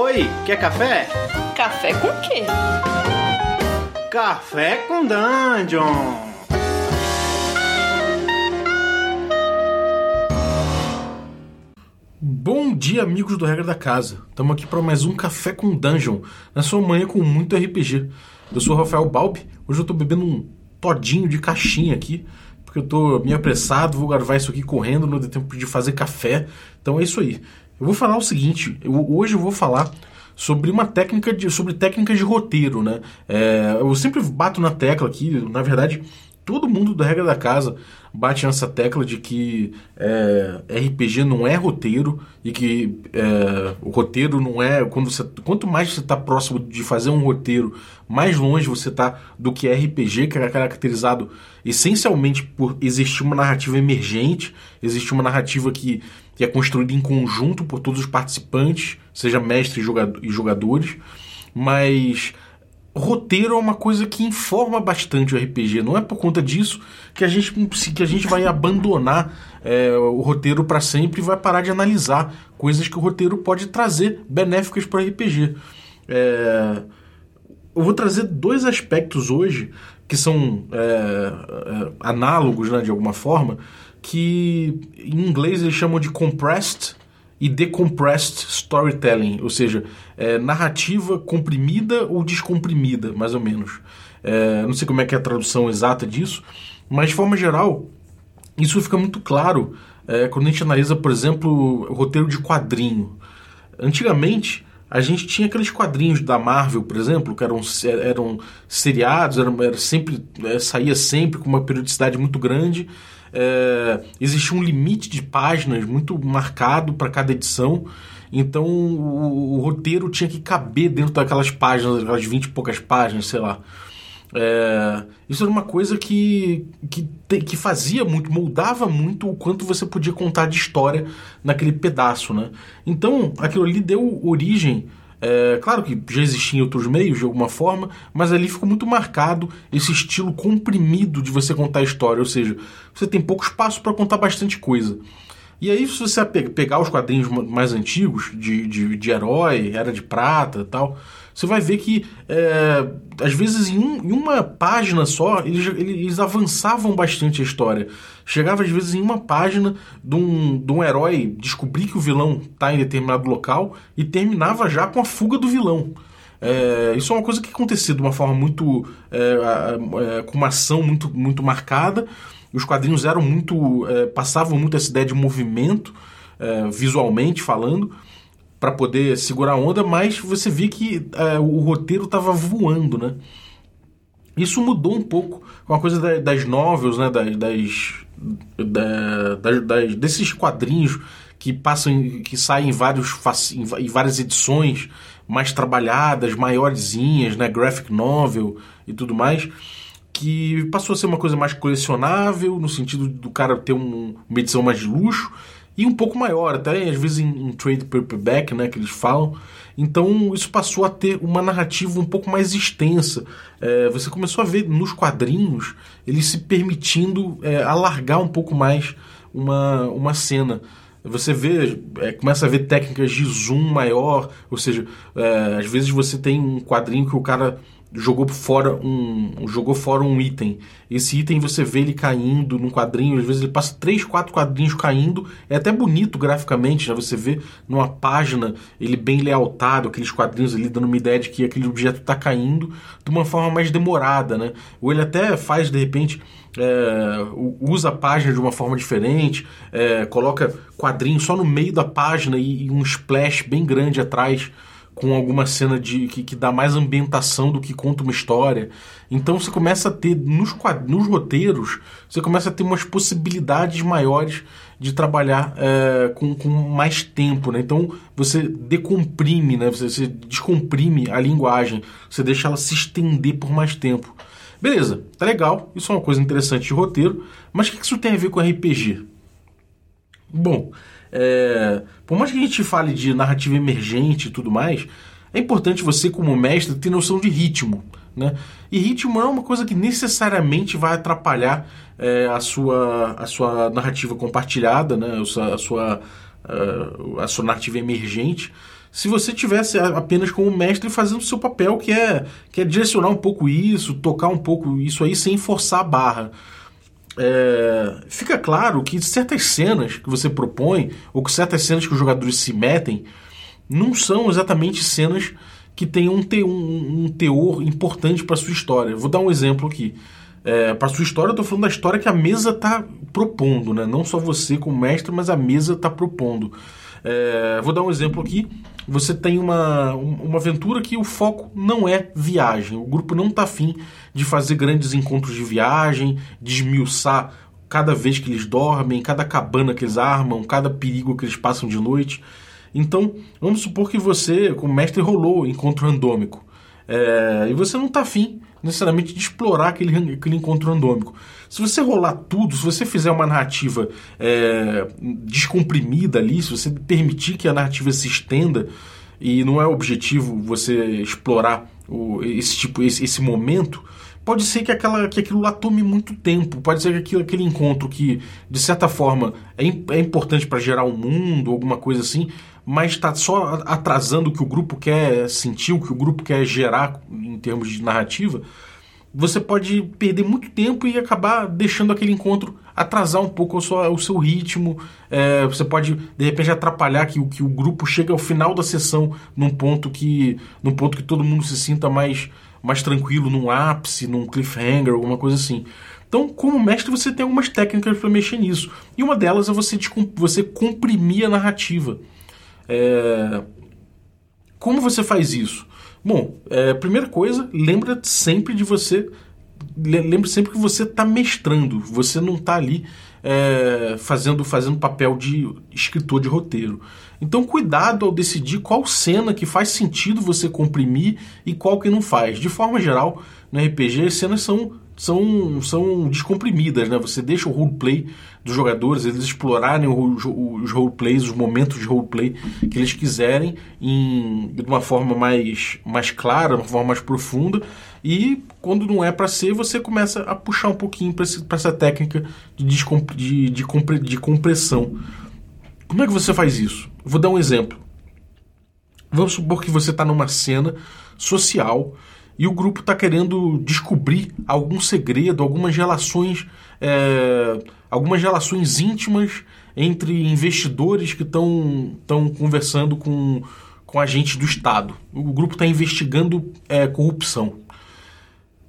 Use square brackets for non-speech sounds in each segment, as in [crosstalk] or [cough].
Oi, quer café? Café com quê? Café com Dungeon! Bom dia, amigos do Regra da Casa. Estamos aqui para mais um Café com Dungeon, na sua manhã com muito RPG. Eu sou o Rafael Balbi, hoje eu estou bebendo um todinho de caixinha aqui, porque eu estou meio apressado, vou gravar isso aqui correndo, não deu tempo de fazer café, então é isso aí. Eu vou falar o seguinte, eu, hoje eu vou falar sobre uma técnica de, sobre técnicas de roteiro, né? É, eu sempre bato na tecla aqui, na verdade, todo mundo da regra da casa bate nessa tecla de que é, RPG não é roteiro e que é, o roteiro não é quando você, quanto mais você está próximo de fazer um roteiro, mais longe você está do que RPG, que é caracterizado essencialmente por existir uma narrativa emergente, existe uma narrativa que, que é construída em conjunto por todos os participantes, seja mestres e jogadores, mas roteiro é uma coisa que informa bastante o RPG. Não é por conta disso que a gente, que a gente vai [laughs] abandonar é, o roteiro para sempre e vai parar de analisar coisas que o roteiro pode trazer benéficas para o RPG. É, eu vou trazer dois aspectos hoje que são é, é, análogos né, de alguma forma, que em inglês eles chamam de compressed e decompressed storytelling, ou seja, é, narrativa comprimida ou descomprimida, mais ou menos. É, não sei como é que é a tradução exata disso, mas de forma geral, isso fica muito claro é, quando a gente analisa, por exemplo, roteiro de quadrinho. Antigamente, a gente tinha aqueles quadrinhos da Marvel, por exemplo, que eram, eram seriados, eram, era sempre, é, saía sempre com uma periodicidade muito grande é, existia um limite de páginas muito marcado para cada edição. Então o, o, roteiro tinha que caber dentro daquelas páginas, aquelas 20 e poucas páginas, sei lá. É, isso era uma coisa que, que, que fazia muito, moldava muito o quanto você podia contar de história naquele pedaço. Né? Então aquilo ali deu origem é, claro que já existia em outros meios de alguma forma, mas ali ficou muito marcado esse estilo comprimido de você contar a história, ou seja, você tem pouco espaço para contar bastante coisa. E aí, se você pegar os quadrinhos mais antigos, de, de, de herói, Era de Prata e tal, você vai ver que, é, às vezes, em, um, em, uma página só, eles, eles avançavam bastante a história. Chegava, às vezes, em uma página de um, de um herói descobrir que o vilão está em determinado local e terminava já com a fuga do vilão. É, isso é uma coisa que acontecia de uma forma muito. É, com uma ação muito, muito marcada. Os quadrinhos eram muito. É, passavam muito essa ideia de movimento, é, visualmente falando para poder segurar a onda, mas você via que é, o roteiro estava voando, né? Isso mudou um pouco com a coisa das, novels, né? Das, das, das, das, desses quadrinhos que passam, que saem em, vários, em várias edições mais trabalhadas, maiorzinhas, né? Graphic novel e tudo mais que passou a ser uma coisa mais colecionável, no sentido do cara ter um, uma edição mais de luxo, e um pouco maior, até às vezes em, em trade paperback, né, que eles falam. Então isso passou a ter uma narrativa um pouco mais extensa. É, você começou a ver nos quadrinhos eles se permitindo é, alargar um pouco mais uma, uma cena. Você vê, é, começa a ver técnicas de zoom maior, ou seja, é, às vezes você tem um quadrinho que o cara jogou fora um jogou fora um item. Esse item você vê ele caindo num quadrinho, às vezes ele passa três, quatro quadrinhos caindo. É até bonito graficamente, né? Você vê numa página ele bem lealtado, aqueles quadrinhos ali dando uma ideia de que aquele objeto está caindo de uma forma mais demorada, né? Ou ele até faz de repente é, usa a página de uma forma diferente, é, coloca quadrinho só no meio da página e, e um splash bem grande atrás com alguma cena de que, que dá mais ambientação do que conta uma história. Então você começa a ter nos, nos roteiros, você começa a ter umas possibilidades maiores de trabalhar é, com, com mais tempo. Né? Então você decomprime, né? você, você descomprime a linguagem, você deixa ela se estender por mais tempo. Beleza, tá legal, isso é uma coisa interessante de roteiro, mas o que isso tem a ver com RPG? Bom, é, por mais que a gente fale de narrativa emergente e tudo mais, é importante você, como mestre, ter noção de ritmo. Né? E ritmo não é uma coisa que necessariamente vai atrapalhar é, a, sua, a sua narrativa compartilhada, né? a sua, a sua, a sua narrativa emergente. se você tivesse apenas como mestre fazendo o seu papel, que é, que é direcionar um pouco isso, tocar um pouco isso aí sem forçar a barra. É, fica claro que certas cenas que você propõe, ou que certas cenas que os jogadores se metem, não são exatamente cenas que tenham um, te, um, um teor importante para sua história. Vou dar um exemplo aqui. É, para sua história, eu estou falando da história que a mesa está propondo, né? não só você como mestre, mas a mesa está propondo. É, vou dar um exemplo aqui. Você tem uma, uma aventura que o foco não é viagem. O grupo não está afim de fazer grandes encontros de viagem, de esmiuçar cada vez que eles dormem, cada cabana que eles armam, cada perigo que eles passam de noite. Então, vamos supor que você, como mestre, rolou encontro randômico. É, e você não está afim necessariamente de explorar aquele, aquele encontro randômico. Se você rolar tudo, se você fizer uma narrativa é, descomprimida ali, se você permitir que a narrativa se estenda, e não é objetivo você explorar o, esse tipo esse, esse momento, pode ser que, aquela, que aquilo lá tome muito tempo. Pode ser que aquilo, aquele encontro que, de certa forma, é, é importante para gerar um mundo, alguma coisa assim, mas está só atrasando o que o grupo quer sentir, o que o grupo quer gerar em termos de narrativa, você pode perder muito tempo e acabar deixando aquele encontro atrasar um pouco o seu, o seu ritmo. É, você pode, de repente, atrapalhar que, que o grupo chegue ao final da sessão num ponto que, num ponto que todo mundo se sinta mais, mais tranquilo, num ápice, num cliffhanger, alguma coisa assim. Então, como mestre, você tem algumas técnicas para mexer nisso. E uma delas é você, você comprimir a narrativa. É... Como você faz isso? Bom, é, primeira coisa, lembra sempre de você. Lembre sempre que você está mestrando, você não está ali é, fazendo fazendo papel de escritor de roteiro. Então, cuidado ao decidir qual cena que faz sentido você comprimir e qual que não faz. De forma geral, no RPG, as cenas são são, são descomprimidas, né? Você deixa o roleplay dos jogadores, eles explorarem os roleplays, os momentos de roleplay que eles quiserem em, de uma forma mais, mais clara, de uma forma mais profunda. E quando não é para ser, você começa a puxar um pouquinho para essa técnica de, de, de, compre, de compressão. Como é que você faz isso? vou dar um exemplo. Vamos supor que você está numa cena social e o grupo está querendo descobrir algum segredo, algumas relações, é, algumas relações íntimas entre investidores que estão conversando com, com agentes do Estado. O grupo está investigando é, corrupção.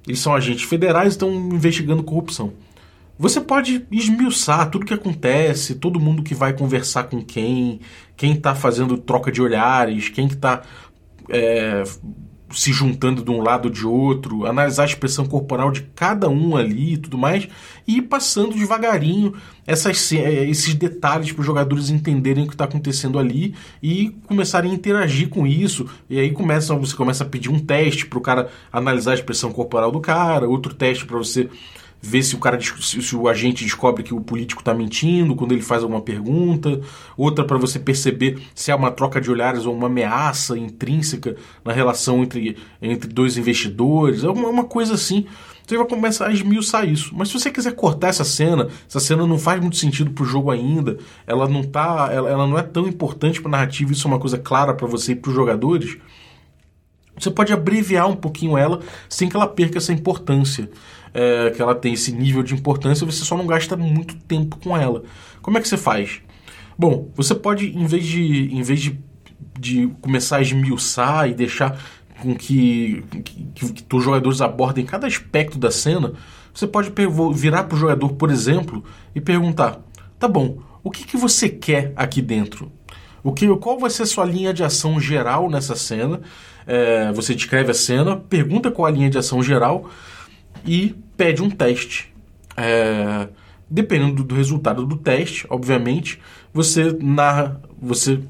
Eles são agentes federais estão investigando corrupção. Você pode esmiuçar tudo que acontece, todo mundo que vai conversar com quem, quem está fazendo troca de olhares, quem que está é, se juntando de um lado ou de outro, analisar a expressão corporal de cada um ali e tudo mais, e ir passando devagarinho essas, eh, esses detalhes para os jogadores entenderem o que está acontecendo ali e começarem a interagir com isso. E aí começa, você começa a pedir um teste para o cara analisar a expressão corporal do cara, outro teste para você ver se o cara se, o agente descobre que o político está mentindo quando ele faz alguma pergunta, outra para você perceber se há uma troca de olhares ou uma ameaça intrínseca na relação entre, entre dois investidores, alguma uma coisa assim. Você vai começar a esmiuçar isso. Mas se você quiser cortar essa cena, essa cena não faz muito sentido pro jogo ainda, ela não tá, ela, ela não é tão importante para narrativa, isso é uma coisa clara para você e para os jogadores. Você pode abreviar um pouquinho ela sem que ela perca essa importância é, que ela tem esse nível de importância, você só não gasta muito tempo com ela. Como é que você faz? Bom, você pode, em vez de, em vez de, de começar a esmiuçar e deixar com que, que, que, os jogadores abordem cada aspecto da cena, você pode virar para o jogador, por exemplo, e perguntar: tá bom, o que, que você quer aqui dentro? O que, qual vai ser a sua linha de ação geral nessa cena? É, você descreve a cena, pergunta qual a linha de ação geral e pede um teste. É, dependendo do resultado do teste, obviamente, você narra, você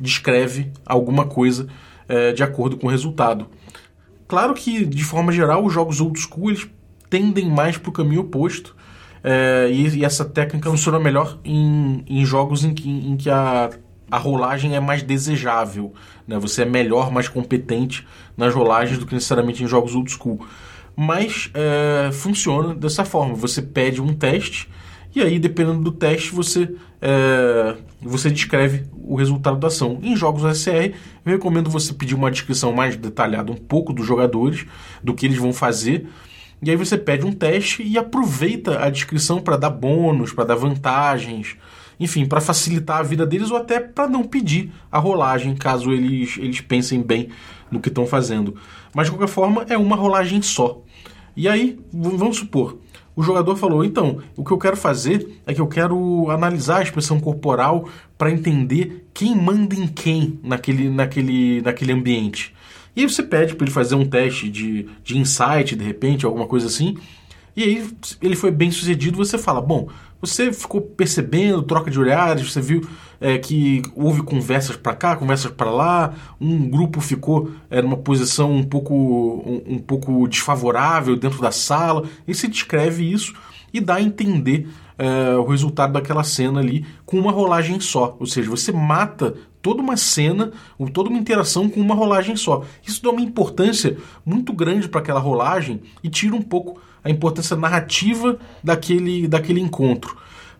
descreve alguma coisa é, de acordo com o resultado. Claro que, de forma geral, os jogos old school eles tendem mais para o caminho oposto. É, e, e, essa técnica funciona melhor em, em jogos em que, em que a, a rolagem é mais desejável. Né? Você é melhor, mais competente nas rolagens do que necessariamente em jogos old school mas é, funciona dessa forma. Você pede um teste E aí, dependendo do teste, você, é, você descreve o resultado da ação. Em jogos OSR, eu recomendo você pedir uma descrição mais detalhada um pouco dos jogadores, do que eles vão fazer. E aí você pede um teste e aproveita a descrição para dar bônus, para dar vantagens, enfim, para facilitar a vida deles ou até para não pedir a rolagem, caso eles, eles pensem bem no que estão fazendo. Mas de qualquer forma, é uma rolagem só. E aí, vamos supor, o jogador falou: então, o que eu quero fazer é que eu quero analisar a expressão corporal para entender quem manda em quem naquele, naquele, naquele ambiente. E aí você pede para ele fazer um teste de, de insight, de repente, alguma coisa assim. E aí ele foi bem sucedido, você fala: bom, você ficou percebendo, troca de olhares, você viu é, que houve conversas para cá, conversas para lá, um grupo ficou é, numa posição um pouco, um, um, pouco desfavorável dentro da sala, e se descreve isso e dá a entender é, o resultado daquela cena ali com uma rolagem só. Ou seja, você mata toda uma cena, toda uma interação com uma rolagem só. Isso dá uma importância muito grande para aquela rolagem e tira um pouco a importância narrativa daquele, daquele encontro.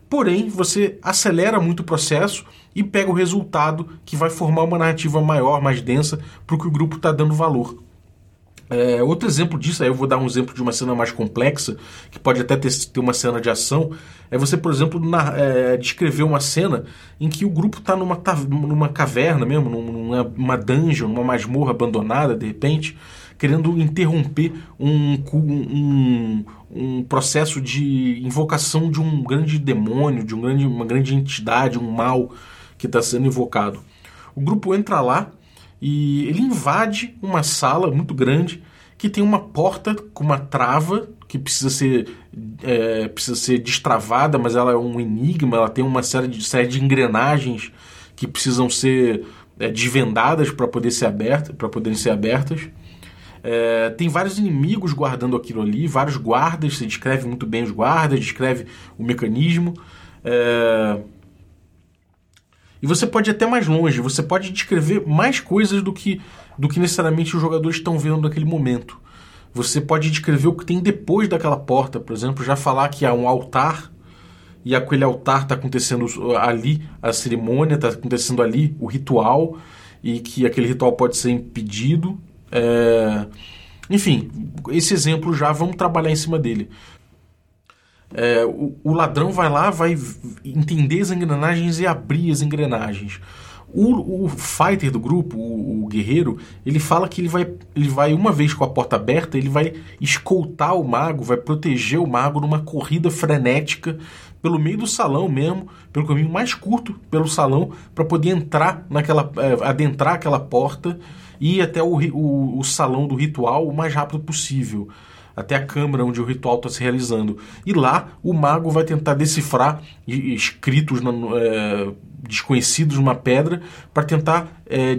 Porém, você acelera muito o processo e pega o resultado que vai formar uma narrativa maior, mais densa, para o que o grupo está dando valor. É, outro exemplo disso, aí eu vou dar um exemplo de uma cena mais complexa, que pode até ter, ter uma cena de ação, é você, por exemplo, na, é, descrever uma cena em que o grupo está numa, numa caverna mesmo, numa, numa dungeon, numa masmorra abandonada, de repente, querendo interromper um, um, um processo de invocação de um grande demônio, de um grande, uma grande entidade, um mal que está sendo invocado. O grupo entra lá e ele invade uma sala muito grande que tem uma porta com uma trava que precisa ser, é, precisa ser destravada, mas ela é um enigma, ela tem uma série de, série de engrenagens que precisam ser é, desvendadas para poder ser aberta, para poderem ser abertas. É, tem vários inimigos guardando aquilo ali, vários guardas, você descreve muito bem os guardas, descreve o mecanismo. É, e você pode ir até mais longe, você pode descrever mais coisas do que, do que necessariamente os jogadores estão vendo naquele momento. Você pode descrever o que tem depois daquela porta, por exemplo, já falar que há um altar e aquele altar está acontecendo ali a cerimônia, está acontecendo ali o ritual e que aquele ritual pode ser impedido é... Enfim, esse exemplo já vamos trabalhar em cima dele. É, o, o, ladrão vai lá, vai entender as engrenagens e abrir as engrenagens. O, o fighter do grupo, o, o, guerreiro, ele fala que ele vai, ele vai, uma vez com a porta aberta, ele vai escoltar o mago, vai proteger o mago numa corrida frenética pelo meio do salão mesmo, pelo caminho mais curto pelo salão, para poder entrar naquela. É, adentrar aquela porta e ir até o, o, o salão do ritual o mais rápido possível até a câmara onde o ritual está se realizando. E lá o mago vai tentar decifrar escritos é, desconhecidos numa pedra para tentar é,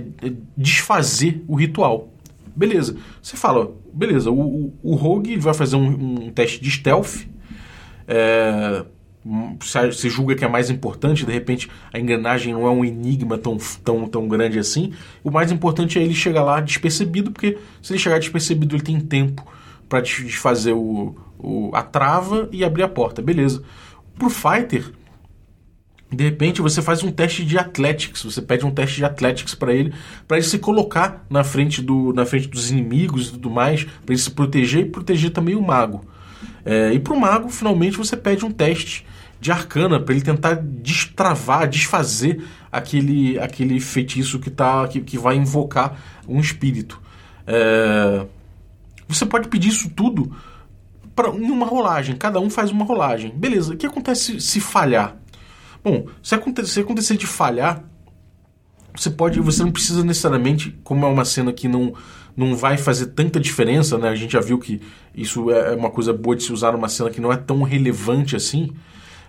desfazer o ritual. Beleza. Você fala, beleza, o, o, o Rogue vai fazer um, um teste de stealth. É, se julga que é mais importante, de repente a engrenagem não é um enigma tão, tão, tão grande assim. O mais importante é ele chegar lá despercebido, porque se ele chegar despercebido, ele tem tempo para desfazer o, o, a trava e abrir a porta. Beleza. Pro fighter, de repente você faz um teste de athletics, você pede um teste de athletics para ele, para ele se colocar na frente, do, na frente dos inimigos e tudo mais, para ele se proteger e proteger também o mago. É, e pro mago, finalmente, você pede um teste de arcana para ele tentar destravar, desfazer aquele, aquele feitiço que, tá, que, que vai invocar um espírito. É... Você pode pedir isso tudo em uma rolagem, cada um faz uma rolagem. Beleza, o que acontece se falhar? Bom, se acontecer, se acontecer de falhar, você pode, você não precisa necessariamente, como é uma cena que não não vai fazer tanta diferença, né? A gente já viu que isso é uma coisa boa de se usar numa cena que não é tão relevante assim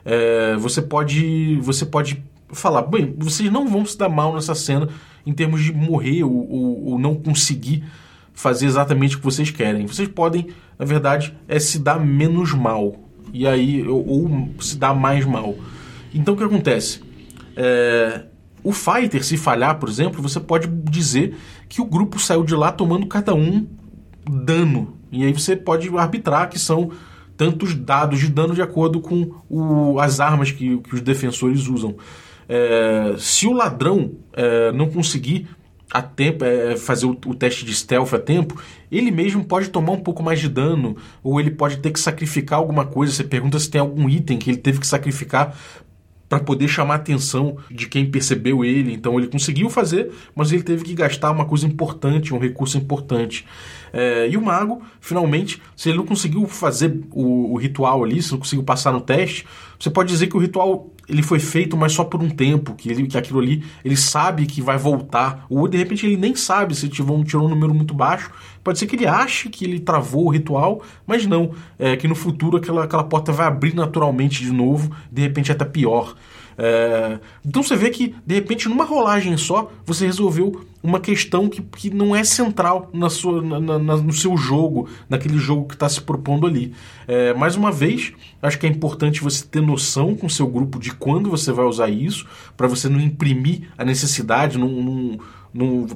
é, você pode você pode falar, bem, vocês não vão se dar mal nessa cena em termos de morrer ou, ou, ou não conseguir fazer exatamente o que vocês querem. Vocês podem, na verdade, é se dar menos mal e aí ou, ou se dar mais mal. Então o que acontece? É, o fighter, se falhar, por exemplo, você pode dizer que o grupo saiu de lá tomando cada um dano. E aí você pode arbitrar que são tantos dados de dano de acordo com o, as armas que, que os defensores usam. É, se o ladrão é, não conseguir a tempo, é, fazer o, o, teste de stealth a tempo, ele mesmo pode tomar um pouco mais de dano, ou ele pode ter que sacrificar alguma coisa. Você pergunta se tem algum item que ele teve que sacrificar para poder chamar a atenção de quem percebeu ele. Então ele conseguiu fazer, mas ele teve que gastar uma coisa importante, um recurso importante. É, e o mago, finalmente, se ele não conseguiu fazer o, o, ritual ali, se não conseguiu passar no teste, você pode dizer que o ritual ele foi feito, mas só por um tempo, que, ele, que aquilo ali ele sabe que vai voltar, ou de repente ele nem sabe se tirou um, tirou um número muito baixo. Pode ser que ele ache que ele travou o ritual, mas não, é que no futuro aquela, aquela porta vai abrir naturalmente de novo, de repente até pior. É, então você vê que, de repente, numa rolagem só, você resolveu uma questão que, que não é central na sua, na, na, no seu jogo, naquele jogo que está se propondo ali. É, mais uma vez, acho que é importante você ter noção com o seu grupo de quando você vai usar isso, para você não imprimir a necessidade, não, não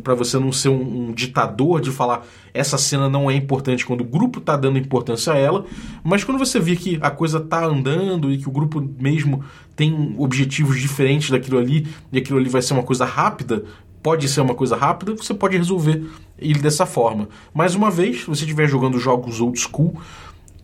para você não ser um, um, ditador de falar essa cena não é importante quando o grupo está dando importância a ela, mas quando você vê que a coisa está andando e que o grupo mesmo tem objetivos diferentes daquilo ali e aquilo ali vai ser uma coisa rápida, pode ser uma coisa rápida, você pode resolver ele dessa forma. Mais uma vez, se você estiver jogando jogos old school,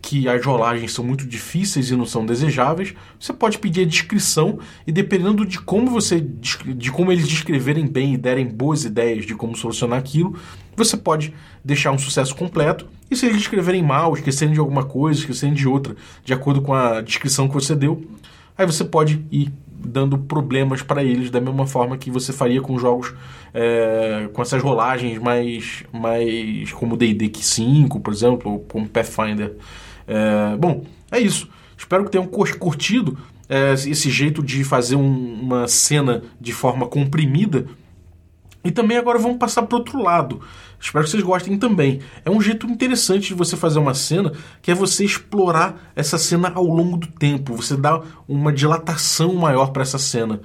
que as rolagens são muito difíceis e não são desejáveis, você pode pedir a descrição e dependendo de como você de como eles descreverem bem e derem boas ideias de como solucionar aquilo, você pode deixar um sucesso completo. E se eles descreverem mal, esquecerem de alguma coisa, esquecerem de outra, de acordo com a descrição que você deu, aí você pode ir dando problemas para eles da mesma forma que você faria com jogos é, com essas rolagens mais mais como D&D 5, por exemplo, ou como Pathfinder. É, bom, é isso. Espero que tenham curtido é, esse jeito de fazer um, uma cena de forma comprimida. E também agora vamos passar para outro lado. Espero que vocês gostem também. É um jeito interessante de você fazer uma cena, que é você explorar essa cena ao longo do tempo. Você dá uma dilatação maior para essa cena.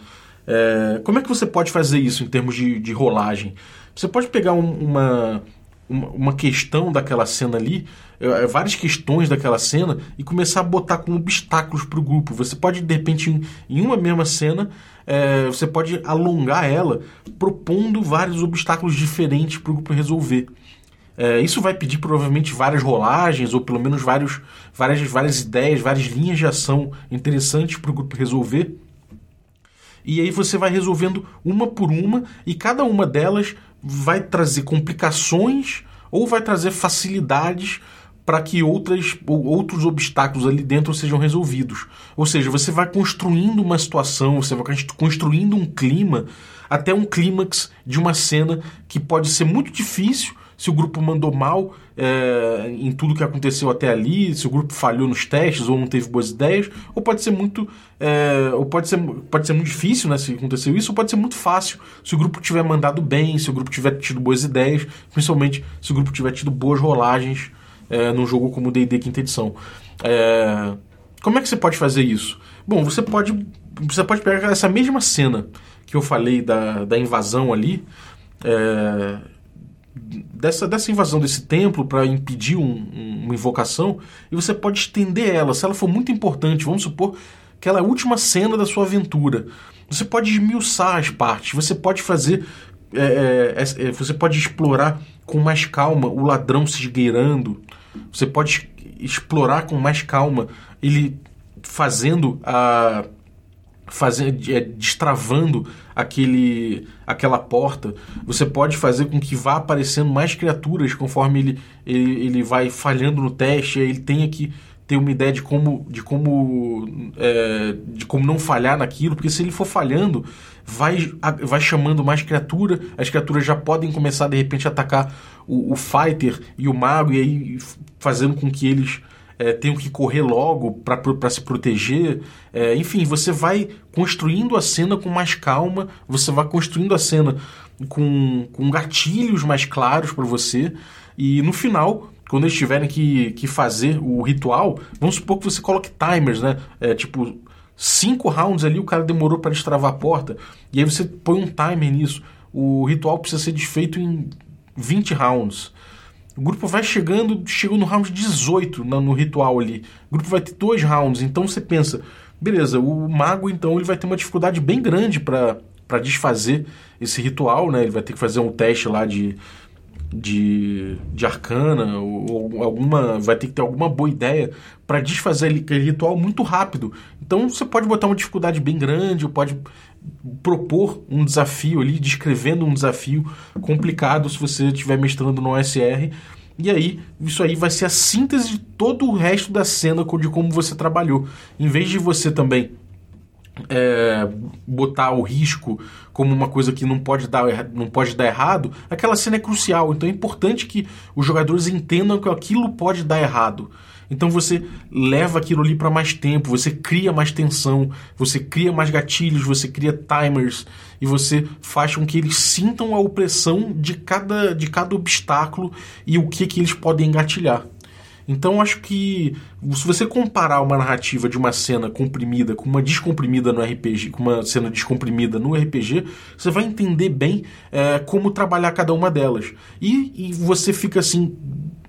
É, como é que você pode fazer isso em termos de, de rolagem? Você pode pegar um, uma, uma questão daquela cena ali, é, é, várias questões daquela cena, e começar a botar como obstáculos para o grupo. Você pode, de repente, em, em uma mesma cena, é, você pode alongar ela propondo vários obstáculos diferentes para o grupo resolver. É, isso vai pedir provavelmente várias rolagens, ou pelo menos vários, várias, várias ideias, várias linhas de ação interessantes para o grupo resolver. E aí você vai resolvendo uma por uma, e cada uma delas vai trazer complicações ou vai trazer facilidades para que outras, outros obstáculos ali dentro sejam resolvidos. Ou seja, você vai construindo uma situação, você vai construindo um clima, até um clímax de uma cena que pode ser muito difícil se o grupo mandou mal é, em tudo que aconteceu até ali, se o grupo falhou nos testes ou não teve boas ideias, ou pode ser muito é, ou pode ser, pode ser muito difícil né, se aconteceu isso, ou pode ser muito fácil se o grupo tiver mandado bem, se o grupo tiver tido boas ideias, principalmente se o grupo tiver tido boas rolagens é, num jogo como o D&D quinta edição. É, como é que você pode fazer isso? Bom, você pode você pode pegar essa mesma cena que eu falei da, da invasão ali, é, dessa, dessa invasão desse templo para impedir um, uma invocação e você pode estender ela. Se ela for muito importante, vamos supor que ela é a última cena da sua aventura. Você pode esmiuçar as partes, você pode fazer. É, é, é, você pode explorar com mais calma o ladrão se esgueirando. Você pode explorar com mais calma ele fazendo a fazendo, é, destravando aquele, aquela porta, você pode fazer com que vá aparecendo mais criaturas conforme ele, ele, ele vai falhando no teste, ele tenha que ter uma ideia de como de como é, de como não falhar naquilo, porque se ele for falhando, vai, vai chamando mais criatura, as criaturas já podem começar de repente a atacar o, o fighter e o mago, e aí fazendo com que eles é, tenham que correr logo para se proteger. É, enfim, você vai construindo a cena com mais calma, você vai construindo a cena com, com gatilhos mais claros para você, e no final. Quando eles tiverem que, que fazer o ritual, vamos supor que você coloque timers, né? É, tipo, cinco rounds ali o cara demorou para destravar a porta, e aí você põe um timer nisso. O ritual precisa ser desfeito em 20 rounds. O grupo vai chegando, chegou no round 18 no, no ritual ali. O grupo vai ter dois rounds, então você pensa, beleza, o mago então ele vai ter uma dificuldade bem grande para desfazer esse ritual, né? Ele vai ter que fazer um teste lá de de, de arcana ou, ou, alguma vai ter que ter alguma boa ideia para desfazer aquele ritual muito rápido. Então você pode botar uma dificuldade bem grande, ou pode propor um desafio ali, descrevendo um desafio complicado se você estiver mestrando no OSR. E aí, isso aí vai ser a síntese de todo o resto da cena de como você trabalhou. Em vez de você também é, botar o risco como uma coisa que não pode, dar, não pode dar errado, aquela cena é crucial. Então é importante que os jogadores entendam que aquilo pode dar errado. Então você leva aquilo ali para mais tempo, você cria mais tensão, você cria mais gatilhos, você cria timers e você faz com que eles sintam a opressão de cada, de cada obstáculo e o que, que eles podem engatilhar. Então acho que se você comparar uma narrativa de uma cena comprimida com uma descomprimida no RPG, com uma cena descomprimida no RPG, você vai entender bem é, como trabalhar cada uma delas. E, e você fica assim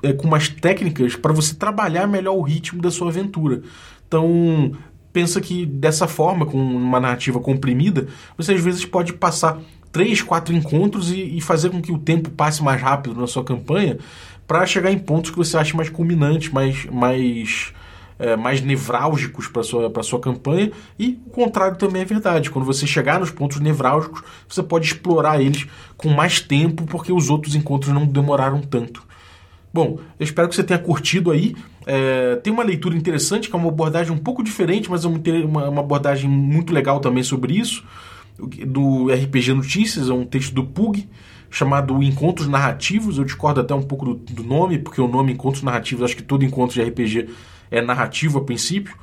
é, com umas técnicas para você trabalhar melhor o ritmo da sua aventura. Então pensa que dessa forma, com uma narrativa comprimida, você às vezes pode passar três, quatro encontros e, e fazer com que o tempo passe mais rápido na sua campanha para chegar em pontos que você acha mais culminantes, mais, mais, é, mais nevrálgicos para sua para sua campanha. E o contrário também é verdade. Quando você chegar nos pontos nevrálgicos, você pode explorar eles com mais tempo, porque os outros encontros não demoraram tanto. Bom, eu espero que você tenha curtido aí. É, tem uma leitura interessante, que é uma abordagem um pouco diferente, mas é uma, uma abordagem muito legal também sobre isso. Do RPG Notícias, é um texto do Pug chamado Encontros Narrativos. Eu discordo até um pouco do, do nome, porque o nome Encontros Narrativos, acho que todo encontro de RPG é narrativo a princípio.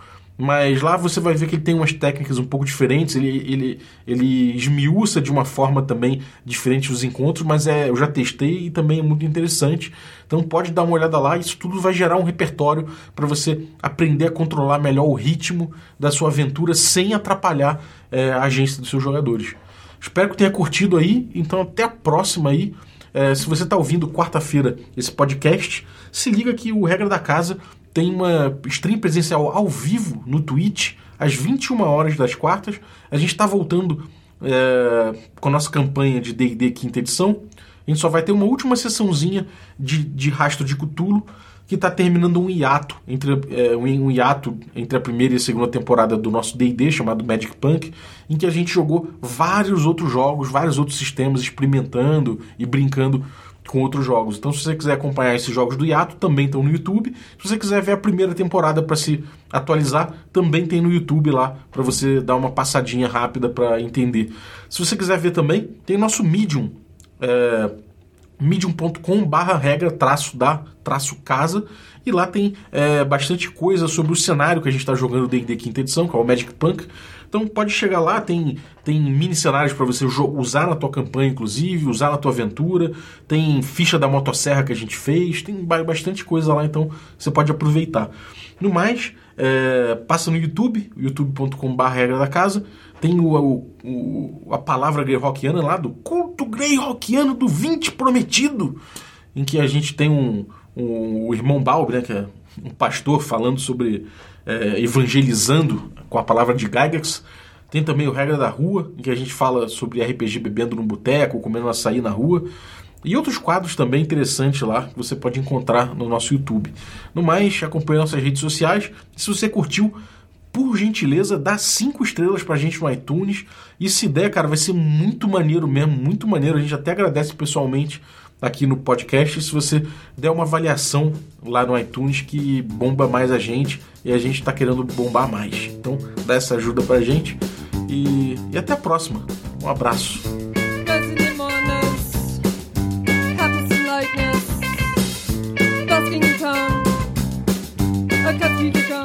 Mas lá você vai ver que ele tem umas técnicas um pouco diferentes, ele, ele, ele esmiuça de uma forma também diferente os encontros, mas é, eu já testei e também é muito interessante. Então pode dar uma olhada lá, isso tudo vai gerar um repertório para você aprender a controlar melhor o ritmo da sua aventura sem atrapalhar é, a agência dos seus jogadores. Espero que tenha curtido aí. Então, até a próxima aí. É, se você está ouvindo quarta-feira esse podcast, se liga que o Regra da Casa tem uma stream presencial ao vivo no Twitch, às 21 horas das quartas. A gente está voltando é, com a nossa campanha de DD quinta edição. A gente só vai ter uma última sessãozinha de, de rastro de Cutulo que está terminando um hiato entre é, um hiato entre a primeira e a segunda temporada do nosso D&D chamado Magic Punk, em que a gente jogou vários outros jogos, vários outros sistemas, experimentando e brincando com outros jogos. Então, se você quiser acompanhar esses jogos do hiato, também estão no YouTube. Se você quiser ver a primeira temporada para se atualizar, também tem no YouTube lá para você dar uma passadinha rápida para entender. Se você quiser ver também, tem nosso Medium. É, medium.com barra regra traço da traço casa e lá tem é, bastante coisa sobre o cenário que a gente está jogando D&D quinta edição, que é o Magic Punk. Então pode chegar lá, tem, tem mini cenários para você usar na tua campanha, inclusive, usar na tua aventura. Tem ficha da motosserra que a gente fez, tem bastante coisa lá, então você pode aproveitar. No mais, é, passa no YouTube, youtube.com.br regra da casa. Tem o, o, a palavra greyhawkiana lá do culto greyhawkiano do 20 prometido, em que a gente tem um, um o irmão Balbi, né, que é um pastor falando sobre é, evangelizando com a palavra de Gygax. Tem também o Regra da Rua, em que a gente fala sobre RPG bebendo no boteco, comendo açaí na rua. E outros quadros também interessantes lá que você pode encontrar no nosso YouTube. No mais, acompanhe nossas redes sociais. Se você curtiu, por gentileza, dá cinco estrelas pra gente no iTunes. E se der, cara, vai ser muito maneiro mesmo, muito maneiro. A gente até agradece pessoalmente aqui no podcast. Se você der uma avaliação lá no iTunes, que bomba mais a gente e a gente está querendo bombar mais. Então, dá essa ajuda pra gente. E, e até a próxima. Um abraço. Cut you